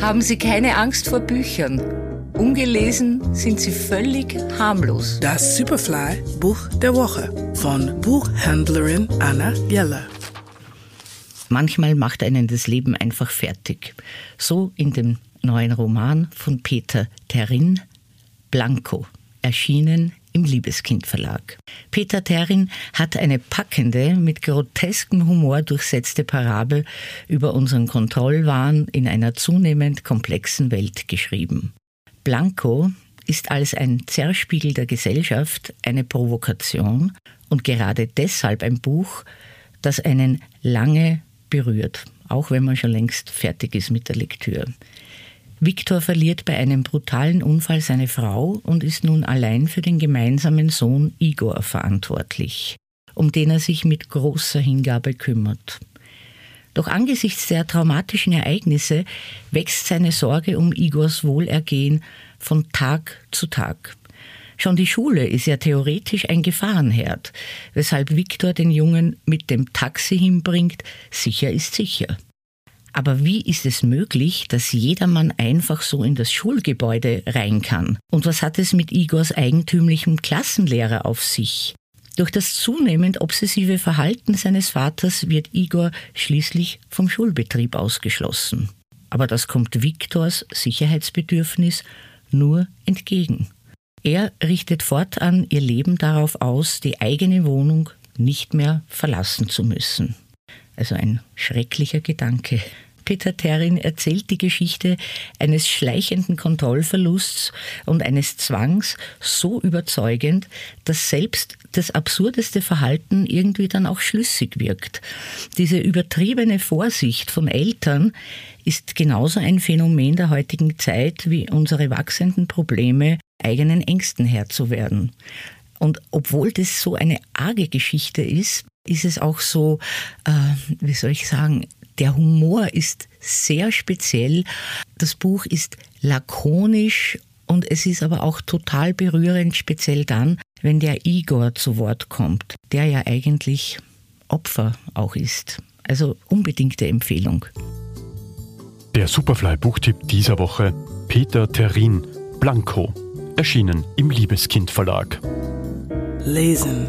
haben Sie keine Angst vor Büchern. Ungelesen sind sie völlig harmlos. Das Superfly Buch der Woche von Buchhändlerin Anna Jeller. Manchmal macht einen das Leben einfach fertig. So in dem neuen Roman von Peter Terrin, Blanco, erschienen im Liebeskind Verlag. Peter Terrin hat eine packende, mit groteskem Humor durchsetzte Parabel über unseren Kontrollwahn in einer zunehmend komplexen Welt geschrieben. Blanco ist als ein Zerspiegel der Gesellschaft eine Provokation und gerade deshalb ein Buch, das einen lange berührt, auch wenn man schon längst fertig ist mit der Lektüre. Viktor verliert bei einem brutalen Unfall seine Frau und ist nun allein für den gemeinsamen Sohn Igor verantwortlich, um den er sich mit großer Hingabe kümmert. Doch angesichts der traumatischen Ereignisse wächst seine Sorge um Igors Wohlergehen von Tag zu Tag. Schon die Schule ist ja theoretisch ein Gefahrenherd, weshalb Viktor den Jungen mit dem Taxi hinbringt, sicher ist sicher. Aber wie ist es möglich, dass jedermann einfach so in das Schulgebäude rein kann? Und was hat es mit Igors eigentümlichem Klassenlehrer auf sich? Durch das zunehmend obsessive Verhalten seines Vaters wird Igor schließlich vom Schulbetrieb ausgeschlossen. Aber das kommt Viktors Sicherheitsbedürfnis nur entgegen. Er richtet fortan ihr Leben darauf aus, die eigene Wohnung nicht mehr verlassen zu müssen. Also ein schrecklicher Gedanke. Peter Terrin erzählt die Geschichte eines schleichenden Kontrollverlusts und eines Zwangs so überzeugend, dass selbst das absurdeste Verhalten irgendwie dann auch schlüssig wirkt. Diese übertriebene Vorsicht von Eltern ist genauso ein Phänomen der heutigen Zeit wie unsere wachsenden Probleme, eigenen Ängsten Herr zu werden. Und obwohl das so eine arge Geschichte ist, ist es auch so, äh, wie soll ich sagen, der Humor ist sehr speziell. Das Buch ist lakonisch und es ist aber auch total berührend, speziell dann, wenn der Igor zu Wort kommt, der ja eigentlich Opfer auch ist. Also unbedingte Empfehlung. Der Superfly-Buchtipp dieser Woche: Peter Terrin, Blanco, erschienen im Liebeskind Verlag. Lesen